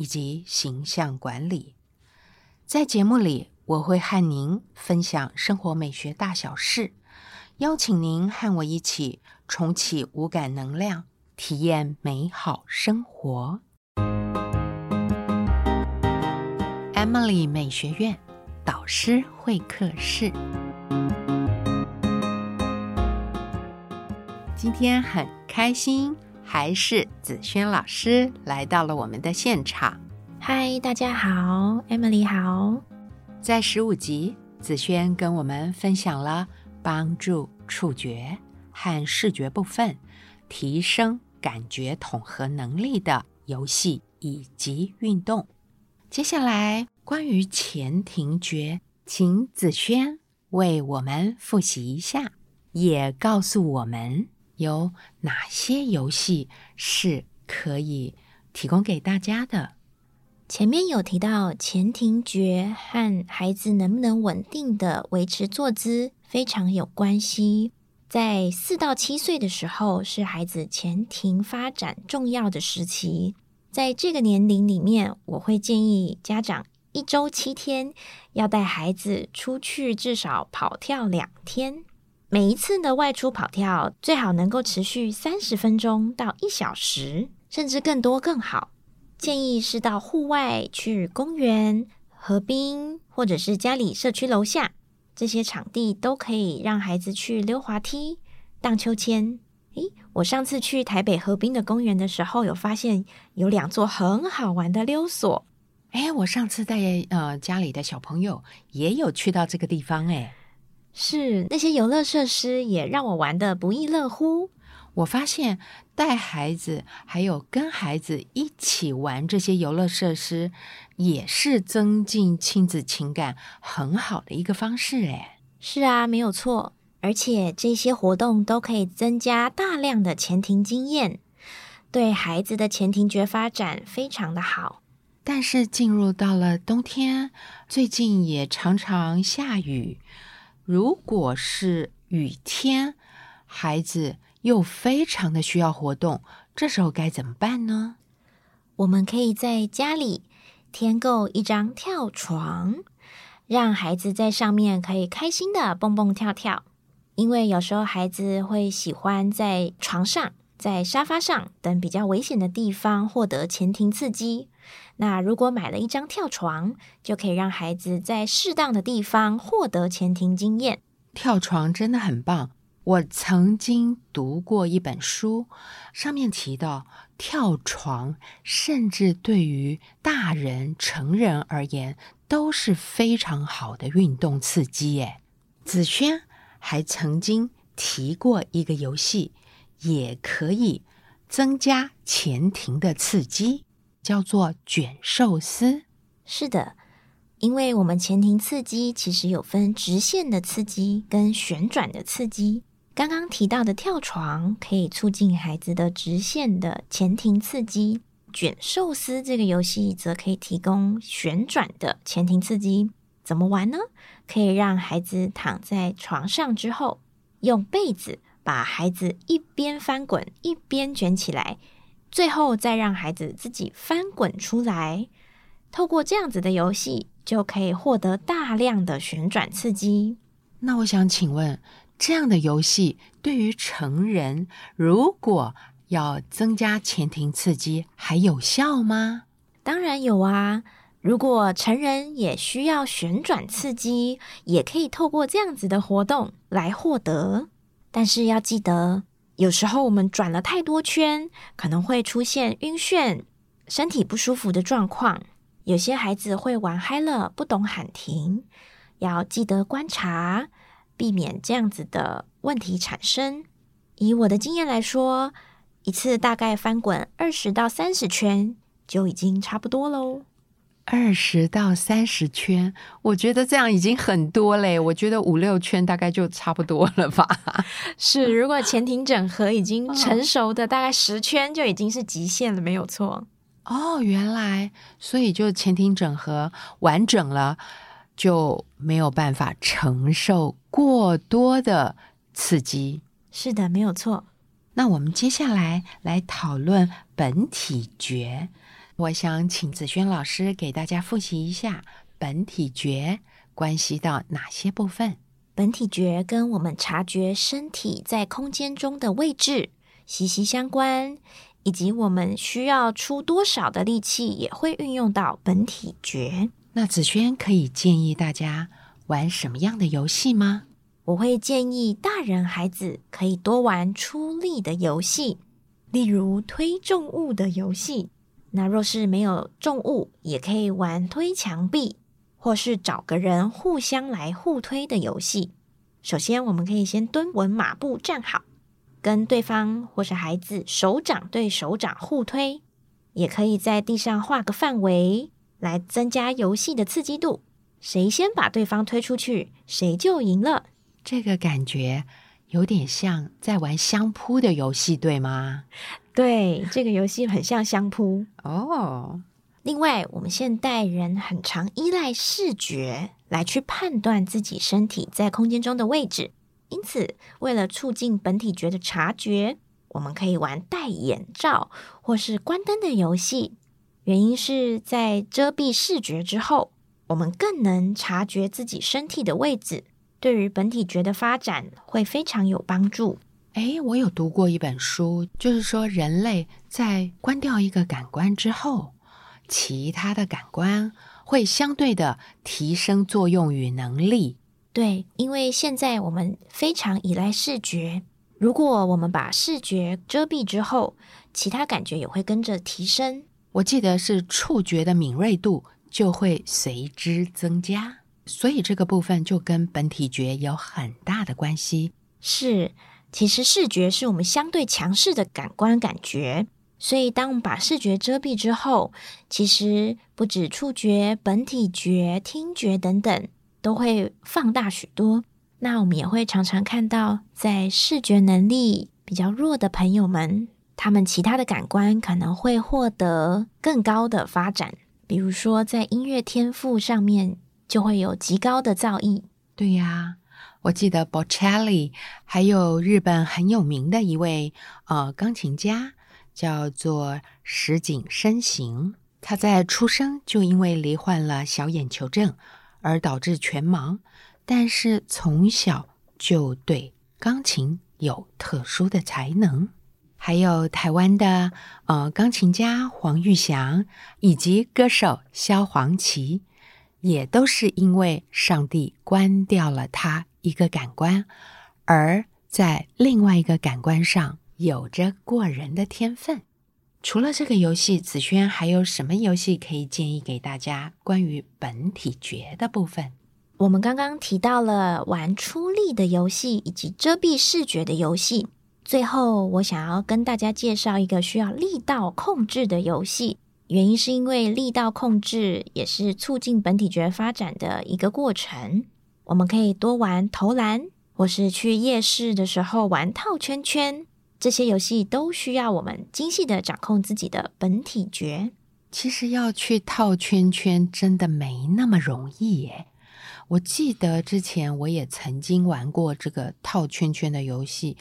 以及形象管理，在节目里我会和您分享生活美学大小事，邀请您和我一起重启五感能量，体验美好生活。Emily 美学院导师会客室，今天很开心。还是子轩老师来到了我们的现场。嗨，大家好，Emily 好。在十五集，子轩跟我们分享了帮助触觉和视觉部分提升感觉统合能力的游戏以及运动。接下来，关于前庭觉，请子轩为我们复习一下，也告诉我们。有哪些游戏是可以提供给大家的？前面有提到前庭觉和孩子能不能稳定的维持坐姿非常有关系。在四到七岁的时候，是孩子前庭发展重要的时期。在这个年龄里面，我会建议家长一周七天要带孩子出去至少跑跳两天。每一次的外出跑跳，最好能够持续三十分钟到一小时，甚至更多更好。建议是到户外去公园、河滨，或者是家里社区楼下这些场地，都可以让孩子去溜滑梯、荡秋千。诶，我上次去台北河滨的公园的时候，有发现有两座很好玩的溜索。诶，我上次带呃家里的小朋友也有去到这个地方，诶。是那些游乐设施也让我玩的不亦乐乎。我发现带孩子还有跟孩子一起玩这些游乐设施，也是增进亲子情感很好的一个方式。哎，是啊，没有错。而且这些活动都可以增加大量的前庭经验，对孩子的前庭觉发展非常的好。但是进入到了冬天，最近也常常下雨。如果是雨天，孩子又非常的需要活动，这时候该怎么办呢？我们可以在家里添购一张跳床，让孩子在上面可以开心的蹦蹦跳跳。因为有时候孩子会喜欢在床上、在沙发上等比较危险的地方获得前庭刺激。那如果买了一张跳床，就可以让孩子在适当的地方获得前庭经验。跳床真的很棒。我曾经读过一本书，上面提到跳床，甚至对于大人、成人而言都是非常好的运动刺激。耶。子轩还曾经提过一个游戏，也可以增加前庭的刺激。叫做卷寿司，是的，因为我们前庭刺激其实有分直线的刺激跟旋转的刺激。刚刚提到的跳床可以促进孩子的直线的前庭刺激，卷寿司这个游戏则可以提供旋转的前庭刺激。怎么玩呢？可以让孩子躺在床上之后，用被子把孩子一边翻滚一边卷起来。最后再让孩子自己翻滚出来，透过这样子的游戏，就可以获得大量的旋转刺激。那我想请问，这样的游戏对于成人，如果要增加前庭刺激，还有效吗？当然有啊！如果成人也需要旋转刺激，也可以透过这样子的活动来获得。但是要记得。有时候我们转了太多圈，可能会出现晕眩、身体不舒服的状况。有些孩子会玩嗨了，不懂喊停，要记得观察，避免这样子的问题产生。以我的经验来说，一次大概翻滚二十到三十圈就已经差不多喽。二十到三十圈，我觉得这样已经很多嘞。我觉得五六圈大概就差不多了吧。是，如果前庭整合已经成熟的，大概十圈就已经是极限了，没有错。哦，原来，所以就前庭整合完整了，就没有办法承受过多的刺激。是的，没有错。那我们接下来来讨论本体觉。我想请子轩老师给大家复习一下本体觉关系到哪些部分。本体觉跟我们察觉身体在空间中的位置息息相关，以及我们需要出多少的力气也会运用到本体觉。那子轩可以建议大家玩什么样的游戏吗？我会建议大人孩子可以多玩出力的游戏，例如推重物的游戏。那若是没有重物，也可以玩推墙壁，或是找个人互相来互推的游戏。首先，我们可以先蹲稳马步站好，跟对方或是孩子手掌对手掌互推，也可以在地上画个范围，来增加游戏的刺激度。谁先把对方推出去，谁就赢了。这个感觉有点像在玩相扑的游戏，对吗？对，这个游戏很像相扑哦。另外，我们现代人很常依赖视觉来去判断自己身体在空间中的位置，因此，为了促进本体觉的察觉，我们可以玩戴眼罩或是关灯的游戏。原因是在遮蔽视觉之后，我们更能察觉自己身体的位置，对于本体觉的发展会非常有帮助。哎，我有读过一本书，就是说人类在关掉一个感官之后，其他的感官会相对的提升作用与能力。对，因为现在我们非常依赖视觉，如果我们把视觉遮蔽之后，其他感觉也会跟着提升。我记得是触觉的敏锐度就会随之增加，所以这个部分就跟本体觉有很大的关系。是。其实视觉是我们相对强势的感官感觉，所以当我们把视觉遮蔽之后，其实不止触觉、本体觉、听觉等等都会放大许多。那我们也会常常看到，在视觉能力比较弱的朋友们，他们其他的感官可能会获得更高的发展，比如说在音乐天赋上面就会有极高的造诣。对呀。我记得 Bocelli，还有日本很有名的一位呃钢琴家，叫做石井深行。他在出生就因为罹患了小眼球症而导致全盲，但是从小就对钢琴有特殊的才能。还有台湾的呃钢琴家黄玉祥，以及歌手萧煌奇，也都是因为上帝关掉了他。一个感官，而在另外一个感官上有着过人的天分。除了这个游戏，子轩还有什么游戏可以建议给大家？关于本体觉的部分，我们刚刚提到了玩出力的游戏以及遮蔽视觉的游戏。最后，我想要跟大家介绍一个需要力道控制的游戏。原因是因为力道控制也是促进本体觉发展的一个过程。我们可以多玩投篮，或是去夜市的时候玩套圈圈，这些游戏都需要我们精细的掌控自己的本体觉。其实要去套圈圈真的没那么容易耶。我记得之前我也曾经玩过这个套圈圈的游戏，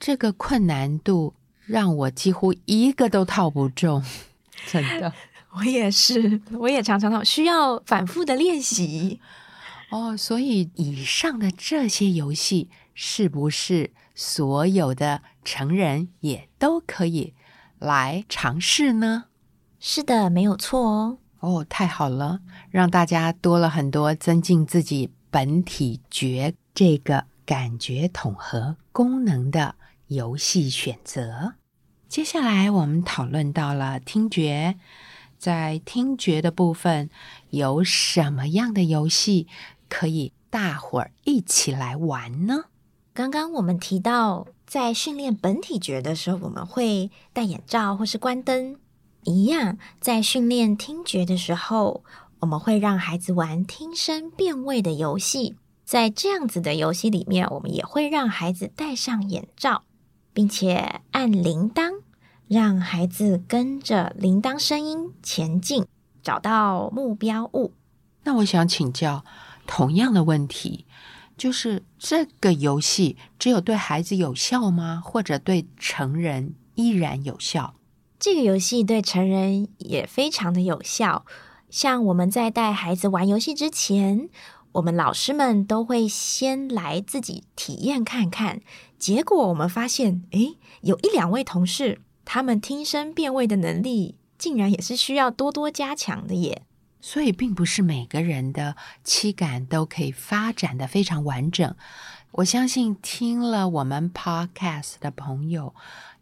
这个困难度让我几乎一个都套不中，真的。我也是，我也常常常需要反复的练习。哦，所以以上的这些游戏是不是所有的成人也都可以来尝试呢？是的，没有错哦。哦，太好了，让大家多了很多增进自己本体觉这个感觉统合功能的游戏选择。接下来我们讨论到了听觉，在听觉的部分有什么样的游戏？可以大伙儿一起来玩呢。刚刚我们提到，在训练本体觉的时候，我们会戴眼罩或是关灯，一样，在训练听觉的时候，我们会让孩子玩听声辨位的游戏。在这样子的游戏里面，我们也会让孩子戴上眼罩，并且按铃铛，让孩子跟着铃铛声音前进，找到目标物。那我想请教同样的问题，就是这个游戏只有对孩子有效吗？或者对成人依然有效？这个游戏对成人也非常的有效。像我们在带孩子玩游戏之前，我们老师们都会先来自己体验看看。结果我们发现，诶，有一两位同事，他们听声辨位的能力，竟然也是需要多多加强的耶。所以，并不是每个人的七感都可以发展的非常完整。我相信听了我们 Podcast 的朋友，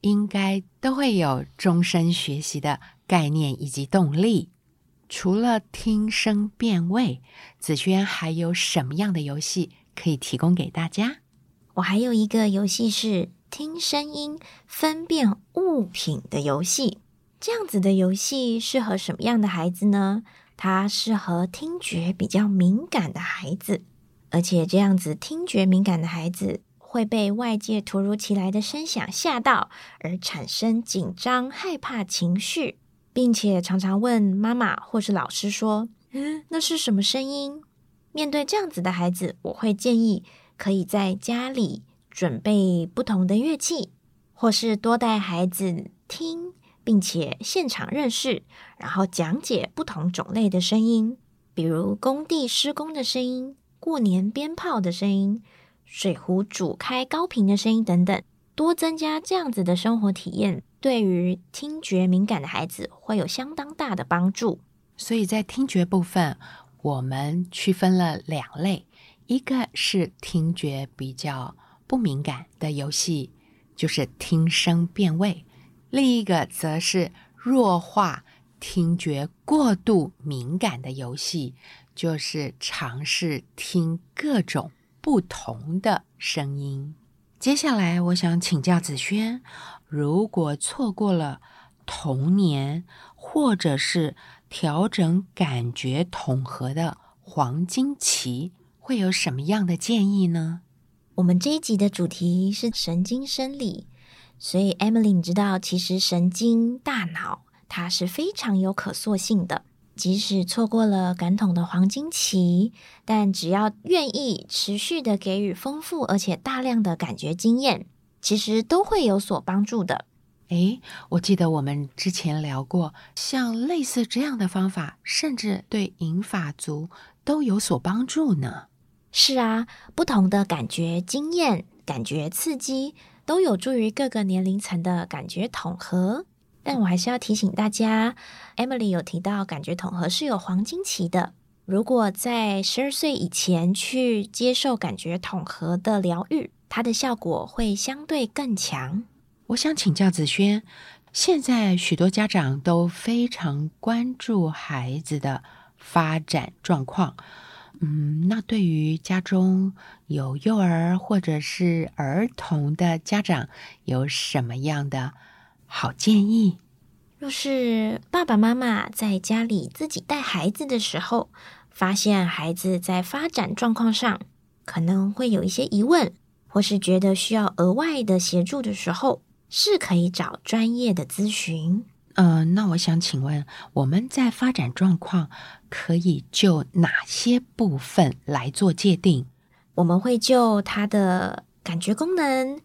应该都会有终身学习的概念以及动力。除了听声辨位，子轩还有什么样的游戏可以提供给大家？我还有一个游戏是听声音分辨物品的游戏。这样子的游戏适合什么样的孩子呢？它适合听觉比较敏感的孩子，而且这样子听觉敏感的孩子会被外界突如其来的声响吓到，而产生紧张、害怕情绪，并且常常问妈妈或是老师说：“嗯，那是什么声音？”面对这样子的孩子，我会建议可以在家里准备不同的乐器，或是多带孩子听。并且现场认识，然后讲解不同种类的声音，比如工地施工的声音、过年鞭炮的声音、水壶煮开高频的声音等等，多增加这样子的生活体验，对于听觉敏感的孩子会有相当大的帮助。所以在听觉部分，我们区分了两类，一个是听觉比较不敏感的游戏，就是听声辨位。另一个则是弱化听觉过度敏感的游戏，就是尝试听各种不同的声音。接下来，我想请教子轩：如果错过了童年，或者是调整感觉统合的黄金期，会有什么样的建议呢？我们这一集的主题是神经生理。所以，Emily，你知道，其实神经大脑它是非常有可塑性的。即使错过了感统的黄金期，但只要愿意持续的给予丰富而且大量的感觉经验，其实都会有所帮助的。诶，我记得我们之前聊过，像类似这样的方法，甚至对银发族都有所帮助呢。是啊，不同的感觉经验、感觉刺激。都有助于各个年龄层的感觉统合，但我还是要提醒大家，Emily 有提到感觉统合是有黄金期的。如果在十二岁以前去接受感觉统合的疗愈，它的效果会相对更强。我想请教子轩，现在许多家长都非常关注孩子的发展状况。嗯，那对于家中有幼儿或者是儿童的家长，有什么样的好建议？若是爸爸妈妈在家里自己带孩子的时候，发现孩子在发展状况上可能会有一些疑问，或是觉得需要额外的协助的时候，是可以找专业的咨询。嗯，那我想请问，我们在发展状况可以就哪些部分来做界定？我们会就他的感觉功能、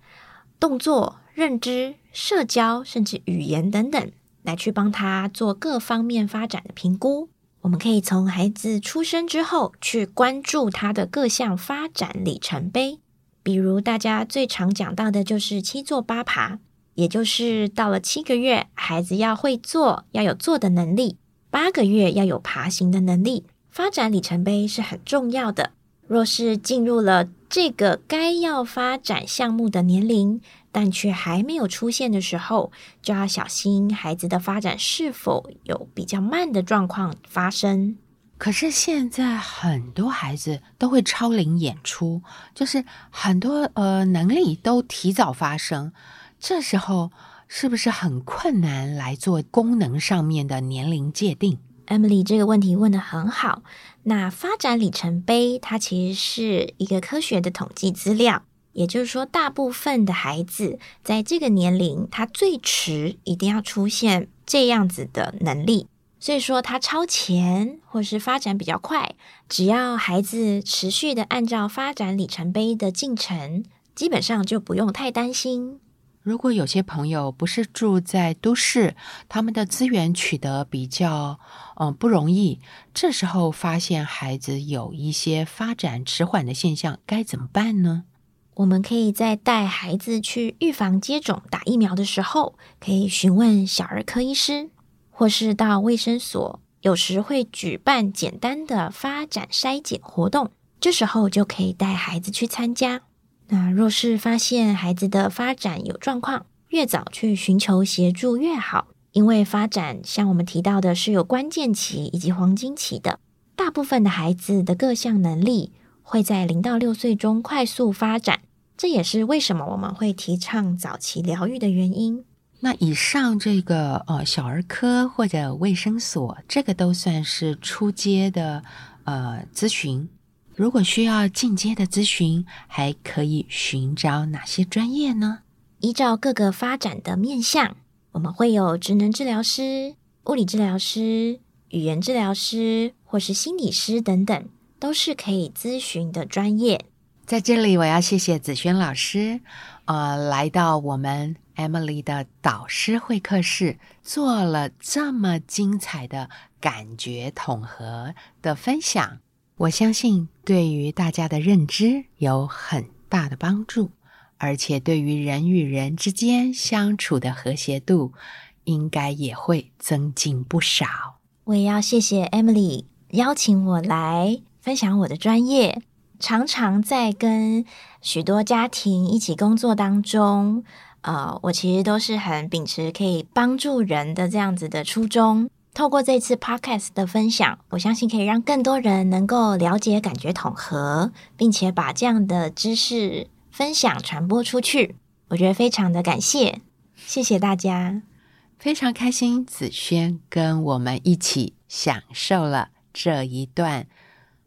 动作、认知、社交，甚至语言等等，来去帮他做各方面发展的评估。我们可以从孩子出生之后去关注他的各项发展里程碑，比如大家最常讲到的就是七坐八爬。也就是到了七个月，孩子要会坐，要有坐的能力；八个月要有爬行的能力。发展里程碑是很重要的。若是进入了这个该要发展项目的年龄，但却还没有出现的时候，就要小心孩子的发展是否有比较慢的状况发生。可是现在很多孩子都会超龄演出，就是很多呃能力都提早发生。这时候是不是很困难来做功能上面的年龄界定？Emily 这个问题问得很好。那发展里程碑它其实是一个科学的统计资料，也就是说，大部分的孩子在这个年龄，他最迟一定要出现这样子的能力。所以说，他超前或是发展比较快，只要孩子持续的按照发展里程碑的进程，基本上就不用太担心。如果有些朋友不是住在都市，他们的资源取得比较嗯不容易，这时候发现孩子有一些发展迟缓的现象，该怎么办呢？我们可以在带孩子去预防接种打疫苗的时候，可以询问小儿科医师，或是到卫生所，有时会举办简单的发展筛检活动，这时候就可以带孩子去参加。那若是发现孩子的发展有状况，越早去寻求协助越好。因为发展像我们提到的是有关键期以及黄金期的，大部分的孩子的各项能力会在零到六岁中快速发展，这也是为什么我们会提倡早期疗愈的原因。那以上这个呃小儿科或者卫生所，这个都算是初阶的呃咨询。如果需要进阶的咨询，还可以寻找哪些专业呢？依照各个发展的面向，我们会有职能治疗师、物理治疗师、语言治疗师或是心理师等等，都是可以咨询的专业。在这里，我要谢谢子轩老师，呃，来到我们 Emily 的导师会客室，做了这么精彩的感觉统合的分享。我相信对于大家的认知有很大的帮助，而且对于人与人之间相处的和谐度，应该也会增进不少。我也要谢谢 Emily 邀请我来分享我的专业。常常在跟许多家庭一起工作当中，呃，我其实都是很秉持可以帮助人的这样子的初衷。透过这次 podcast 的分享，我相信可以让更多人能够了解感觉统合，并且把这样的知识分享传播出去。我觉得非常的感谢，谢谢大家，非常开心子轩跟我们一起享受了这一段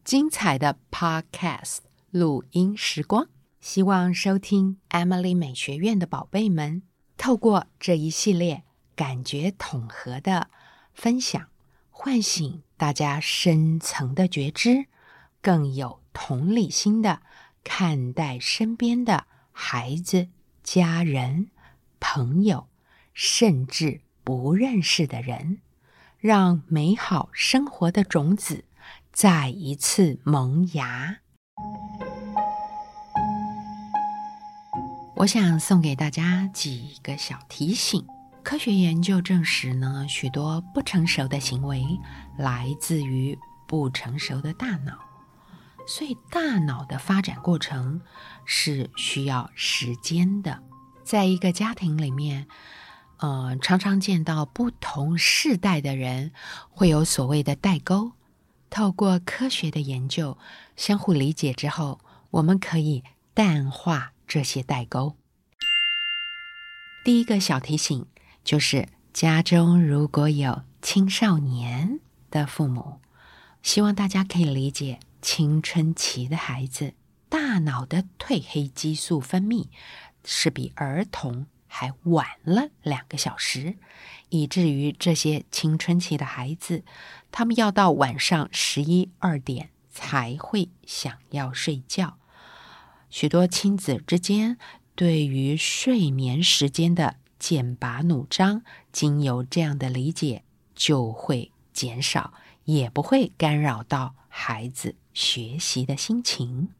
精彩的 podcast 录音时光。希望收听 Emily 美学院的宝贝们，透过这一系列感觉统合的。分享，唤醒大家深层的觉知，更有同理心的看待身边的孩子、家人、朋友，甚至不认识的人，让美好生活的种子再一次萌芽。我想送给大家几个小提醒。科学研究证实呢，许多不成熟的行为来自于不成熟的大脑，所以大脑的发展过程是需要时间的。在一个家庭里面，呃，常常见到不同世代的人会有所谓的代沟。透过科学的研究，相互理解之后，我们可以淡化这些代沟。第一个小提醒。就是家中如果有青少年的父母，希望大家可以理解，青春期的孩子大脑的褪黑激素分泌是比儿童还晚了两个小时，以至于这些青春期的孩子，他们要到晚上十一二点才会想要睡觉。许多亲子之间对于睡眠时间的。剑拔弩张，经由这样的理解，就会减少，也不会干扰到孩子学习的心情。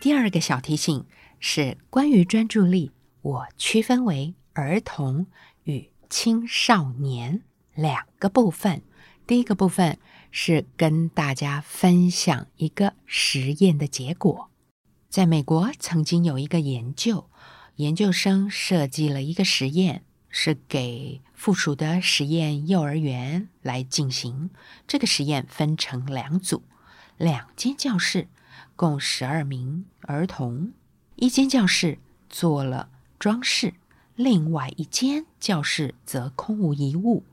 第二个小提醒是关于专注力，我区分为儿童与青少年两个部分。第一个部分是跟大家分享一个实验的结果，在美国曾经有一个研究。研究生设计了一个实验，是给附属的实验幼儿园来进行。这个实验分成两组，两间教室共十二名儿童，一间教室做了装饰，另外一间教室则空无一物。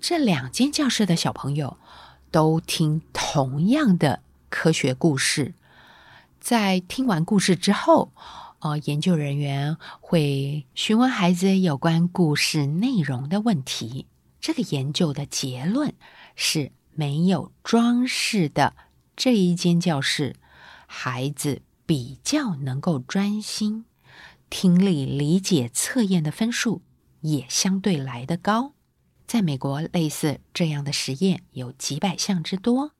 这两间教室的小朋友都听同样的科学故事。在听完故事之后，呃，研究人员会询问孩子有关故事内容的问题。这个研究的结论是没有装饰的这一间教室，孩子比较能够专心，听力理解测验的分数也相对来得高。在美国，类似这样的实验有几百项之多。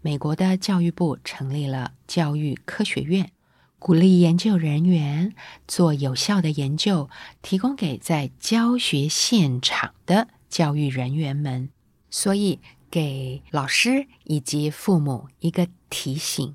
美国的教育部成立了教育科学院，鼓励研究人员做有效的研究，提供给在教学现场的教育人员们。所以，给老师以及父母一个提醒：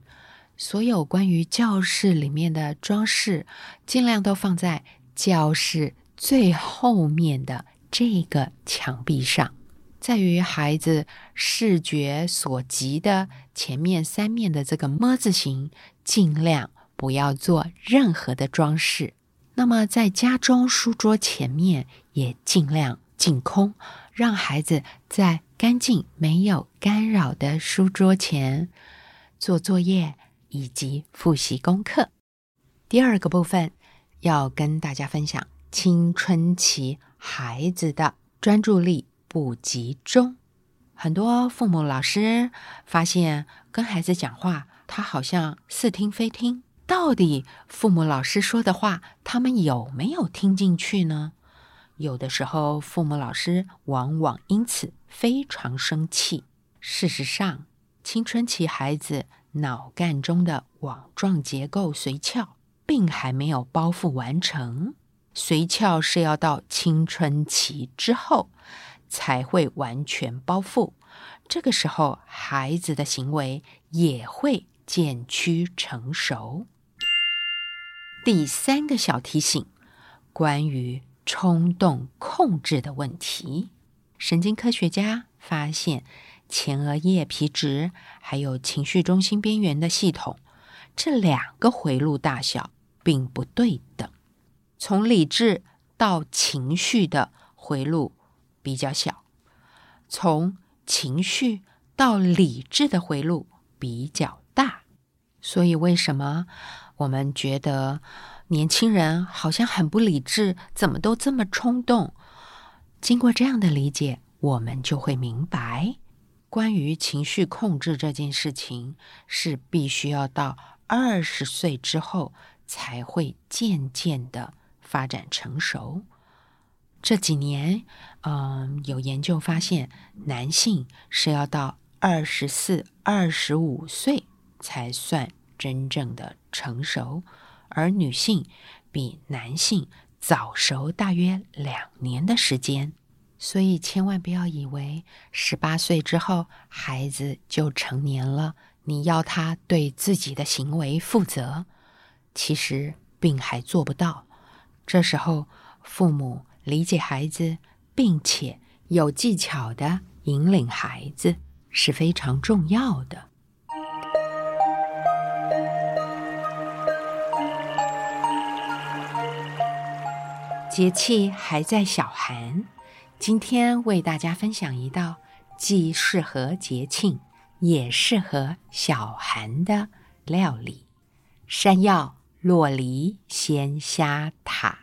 所有关于教室里面的装饰，尽量都放在教室最后面的。这个墙壁上，在于孩子视觉所及的前面三面的这个么字形，尽量不要做任何的装饰。那么，在家中书桌前面也尽量净空，让孩子在干净、没有干扰的书桌前做作业以及复习功课。第二个部分要跟大家分享青春期。孩子的专注力不集中，很多父母、老师发现跟孩子讲话，他好像似听非听。到底父母、老师说的话，他们有没有听进去呢？有的时候，父母、老师往往因此非常生气。事实上，青春期孩子脑干中的网状结构髓鞘并还没有包覆完成。髓鞘是要到青春期之后才会完全包覆，这个时候孩子的行为也会渐趋成熟。第三个小提醒，关于冲动控制的问题，神经科学家发现前额叶皮质还有情绪中心边缘的系统这两个回路大小并不对等。从理智到情绪的回路比较小，从情绪到理智的回路比较大。所以，为什么我们觉得年轻人好像很不理智，怎么都这么冲动？经过这样的理解，我们就会明白，关于情绪控制这件事情，是必须要到二十岁之后才会渐渐的。发展成熟这几年，嗯，有研究发现，男性是要到二十四、二十五岁才算真正的成熟，而女性比男性早熟大约两年的时间。所以，千万不要以为十八岁之后孩子就成年了，你要他对自己的行为负责，其实并还做不到。这时候，父母理解孩子，并且有技巧的引领孩子是非常重要的。节气还在小寒，今天为大家分享一道既适合节庆也适合小寒的料理——山药。洛梨鲜虾塔。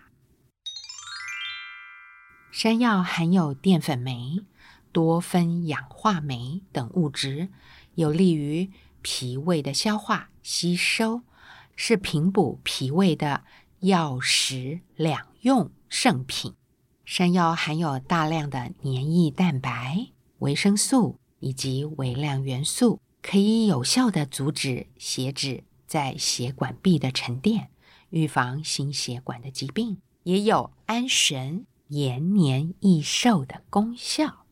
山药含有淀粉酶、多酚氧化酶等物质，有利于脾胃的消化吸收，是平补脾胃的药食两用圣品。山药含有大量的黏液蛋白、维生素以及微量元素，可以有效的阻止血脂。在血管壁的沉淀，预防心血管的疾病，也有安神、延年益寿的功效。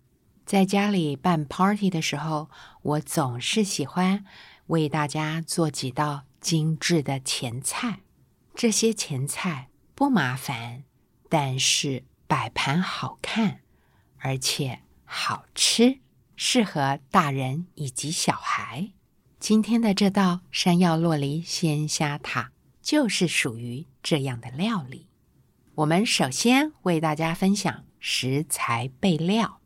在家里办 party 的时候，我总是喜欢为大家做几道精致的前菜。这些前菜不麻烦，但是摆盘好看，而且好吃，适合大人以及小孩。今天的这道山药洛梨鲜虾塔就是属于这样的料理。我们首先为大家分享食材备料。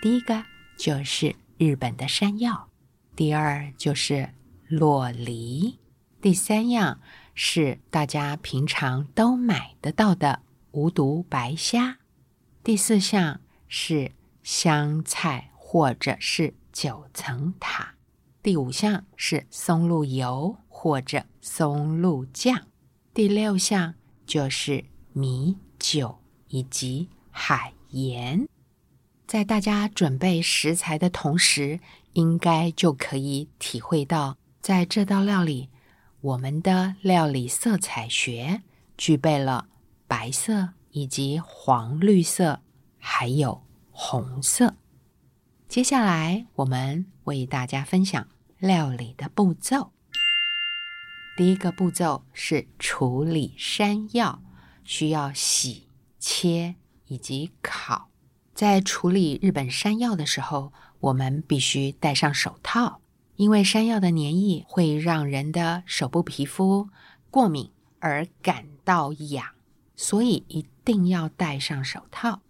第一个就是日本的山药，第二就是洛梨，第三样是大家平常都买得到的无毒白虾，第四项是香菜或者是九层塔，第五项是松露油或者松露酱，第六项就是米酒以及海盐。在大家准备食材的同时，应该就可以体会到，在这道料理，我们的料理色彩学具备了白色以及黄绿色，还有红色。接下来，我们为大家分享料理的步骤。第一个步骤是处理山药，需要洗、切以及烤。在处理日本山药的时候，我们必须戴上手套，因为山药的粘液会让人的手部皮肤过敏而感到痒，所以一定要戴上手套。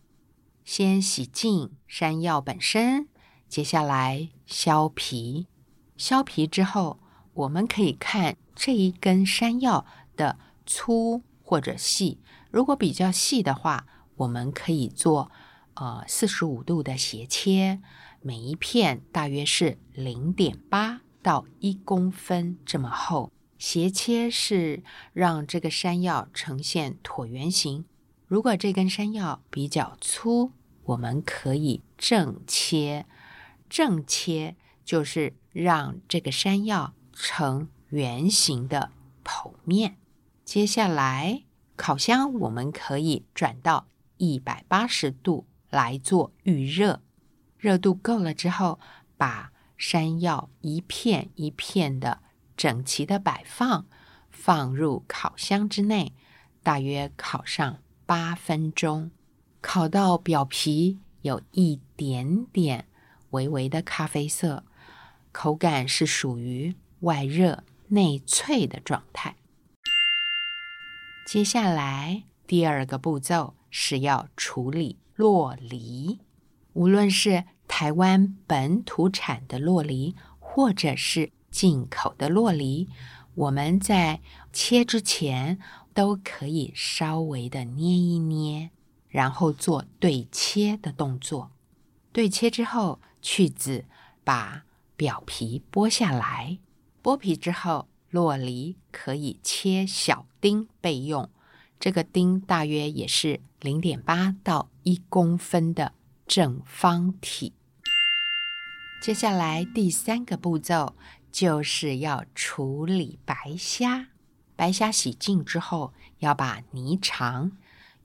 先洗净山药本身，接下来削皮。削皮之后，我们可以看这一根山药的粗或者细。如果比较细的话，我们可以做。呃，四十五度的斜切，每一片大约是零点八到一公分这么厚。斜切是让这个山药呈现椭圆形。如果这根山药比较粗，我们可以正切。正切就是让这个山药呈圆形的剖面。接下来，烤箱我们可以转到一百八十度。来做预热，热度够了之后，把山药一片一片的整齐的摆放，放入烤箱之内，大约烤上八分钟，烤到表皮有一点点微微的咖啡色，口感是属于外热内脆的状态。接下来第二个步骤是要处理。洛梨，无论是台湾本土产的洛梨，或者是进口的洛梨，我们在切之前都可以稍微的捏一捏，然后做对切的动作。对切之后，去籽，把表皮剥下来。剥皮之后，洛梨可以切小丁备用。这个钉大约也是零点八到一公分的正方体。接下来第三个步骤就是要处理白虾。白虾洗净之后，要把泥肠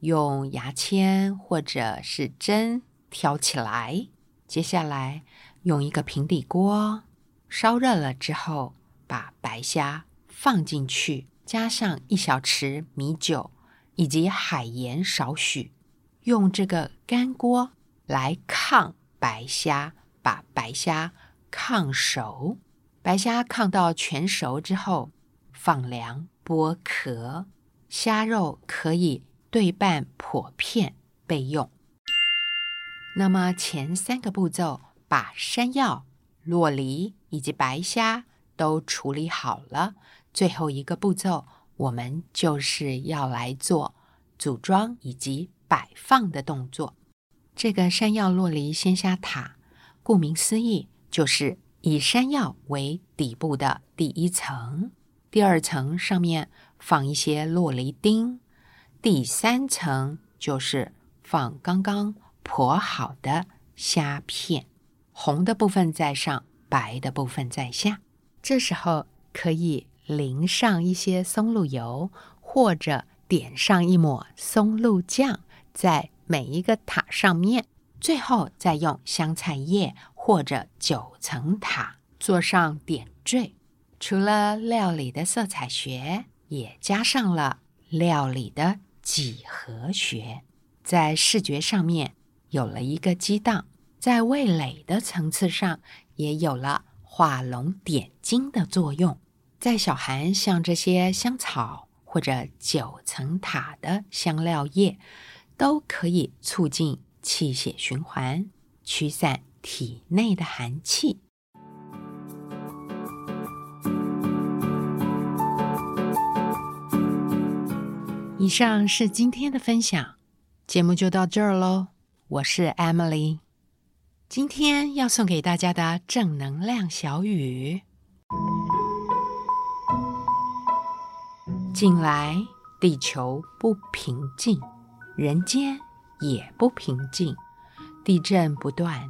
用牙签或者是针挑起来。接下来用一个平底锅烧热了之后，把白虾放进去，加上一小匙米酒。以及海盐少许，用这个干锅来炕白虾，把白虾炕熟。白虾炕到全熟之后，放凉剥壳。虾肉可以对半破片备用。那么前三个步骤，把山药、洛梨以及白虾都处理好了。最后一个步骤。我们就是要来做组装以及摆放的动作。这个山药洛梨鲜虾塔，顾名思义，就是以山药为底部的第一层，第二层上面放一些洛梨丁，第三层就是放刚刚剖好的虾片，红的部分在上，白的部分在下。这时候可以。淋上一些松露油，或者点上一抹松露酱，在每一个塔上面，最后再用香菜叶或者九层塔做上点缀。除了料理的色彩学，也加上了料理的几何学，在视觉上面有了一个激荡，在味蕾的层次上也有了画龙点睛的作用。在小寒像这些香草或者九层塔的香料叶，都可以促进气血循环，驱散体内的寒气。以上是今天的分享，节目就到这儿喽。我是 Emily，今天要送给大家的正能量小语。近来地球不平静，人间也不平静，地震不断，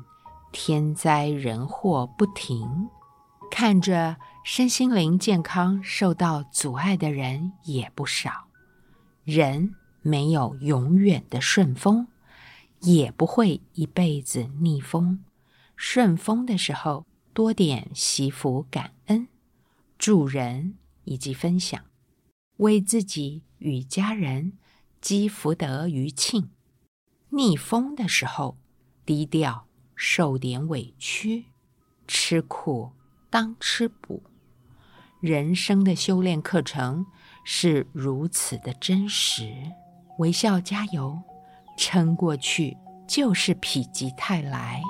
天灾人祸不停，看着身心灵健康受到阻碍的人也不少。人没有永远的顺风，也不会一辈子逆风。顺风的时候，多点惜福、感恩、助人以及分享，为自己与家人积福德余庆；逆风的时候，低调受点委屈，吃苦当吃补。人生的修炼课程是如此的真实，微笑加油，撑过去就是否极泰来。